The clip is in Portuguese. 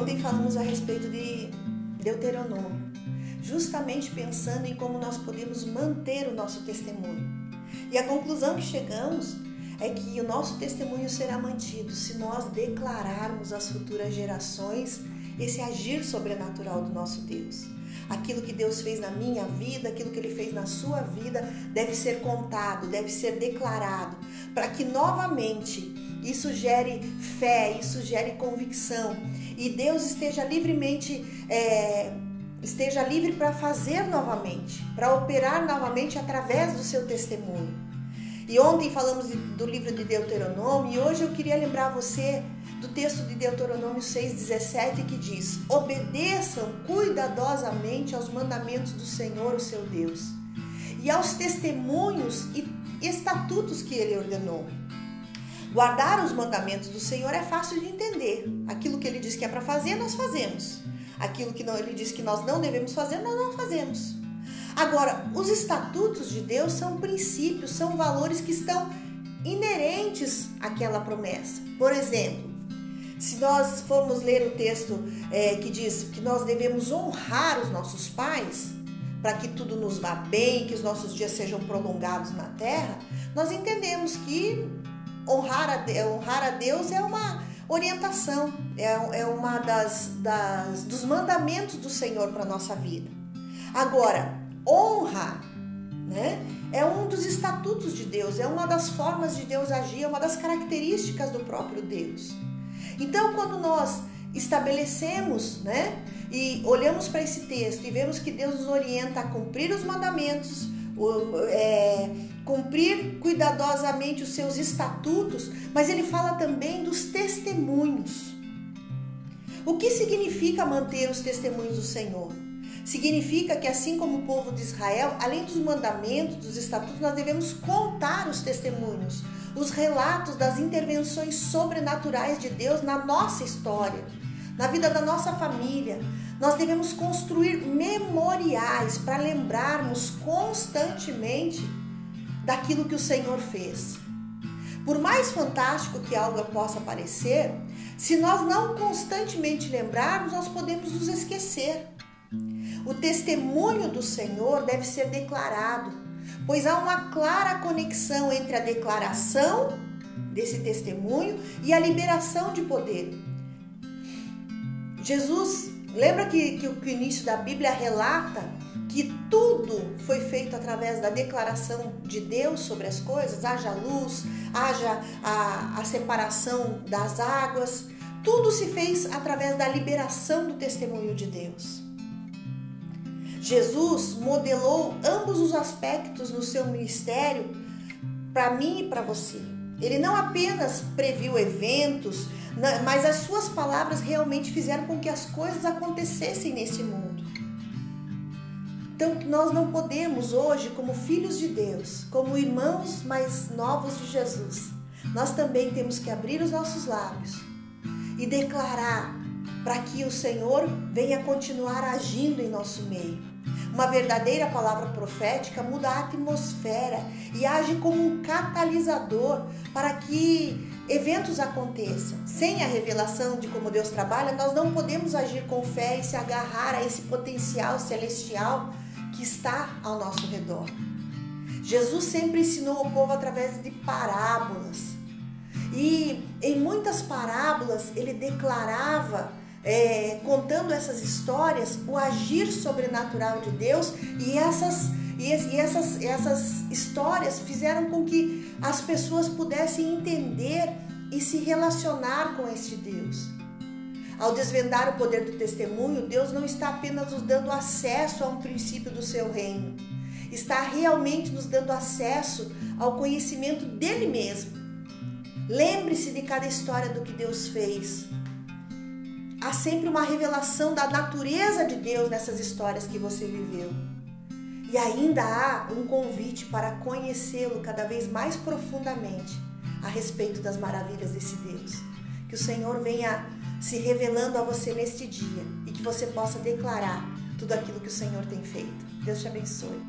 Ontem falamos a respeito de Deuteronômio, justamente pensando em como nós podemos manter o nosso testemunho. E a conclusão que chegamos é que o nosso testemunho será mantido se nós declararmos às futuras gerações esse agir sobrenatural do nosso Deus. Aquilo que Deus fez na minha vida, aquilo que Ele fez na sua vida, deve ser contado, deve ser declarado, para que novamente isso gere fé, isso gere convicção e Deus esteja livremente. É, esteja livre para fazer novamente, para operar novamente através do seu testemunho. E ontem falamos do livro de Deuteronômio e hoje eu queria lembrar você do texto de Deuteronômio 6,17 que diz: Obedeçam cuidadosamente aos mandamentos do Senhor, o seu Deus, e aos testemunhos e estatutos que ele ordenou. Guardar os mandamentos do Senhor é fácil de entender. Aquilo que ele diz que é para fazer, nós fazemos. Aquilo que ele diz que nós não devemos fazer, nós não fazemos. Agora, os estatutos de Deus são princípios, são valores que estão inerentes àquela promessa. Por exemplo, se nós formos ler o texto é, que diz que nós devemos honrar os nossos pais, para que tudo nos vá bem, que os nossos dias sejam prolongados na terra, nós entendemos que honrar a, honrar a Deus é uma orientação, é, é uma das, das dos mandamentos do Senhor para nossa vida. Agora, honra, né? É um dos estatutos de Deus, é uma das formas de Deus agir, é uma das características do próprio Deus. Então, quando nós estabelecemos, né, e olhamos para esse texto e vemos que Deus nos orienta a cumprir os mandamentos, é, cumprir cuidadosamente os seus estatutos, mas ele fala também dos testemunhos. O que significa manter os testemunhos do Senhor? Significa que, assim como o povo de Israel, além dos mandamentos, dos estatutos, nós devemos contar os testemunhos, os relatos das intervenções sobrenaturais de Deus na nossa história, na vida da nossa família. Nós devemos construir memoriais para lembrarmos constantemente daquilo que o Senhor fez. Por mais fantástico que algo possa parecer, se nós não constantemente lembrarmos, nós podemos nos esquecer. O testemunho do Senhor deve ser declarado, pois há uma clara conexão entre a declaração desse testemunho e a liberação de poder. Jesus, lembra que, que o início da Bíblia relata que tudo foi feito através da declaração de Deus sobre as coisas, haja luz, haja a, a separação das águas, tudo se fez através da liberação do testemunho de Deus. Jesus modelou ambos os aspectos no seu ministério para mim e para você. Ele não apenas previu eventos, mas as suas palavras realmente fizeram com que as coisas acontecessem nesse mundo. Então, nós não podemos hoje, como filhos de Deus, como irmãos mais novos de Jesus, nós também temos que abrir os nossos lábios e declarar para que o Senhor venha continuar agindo em nosso meio. Uma verdadeira palavra profética muda a atmosfera e age como um catalisador para que eventos aconteçam. Sem a revelação de como Deus trabalha, nós não podemos agir com fé e se agarrar a esse potencial celestial que está ao nosso redor. Jesus sempre ensinou o povo através de parábolas. E em muitas parábolas ele declarava é, contando essas histórias, o agir sobrenatural de Deus e essas, e, essas, essas histórias fizeram com que as pessoas pudessem entender e se relacionar com este Deus. Ao desvendar o poder do testemunho, Deus não está apenas nos dando acesso a um princípio do seu reino, está realmente nos dando acesso ao conhecimento dele mesmo. Lembre-se de cada história do que Deus fez, há sempre uma revelação da natureza de Deus nessas histórias que você viveu. E ainda há um convite para conhecê-lo cada vez mais profundamente a respeito das maravilhas desse Deus. Que o Senhor venha se revelando a você neste dia e que você possa declarar tudo aquilo que o Senhor tem feito. Deus te abençoe.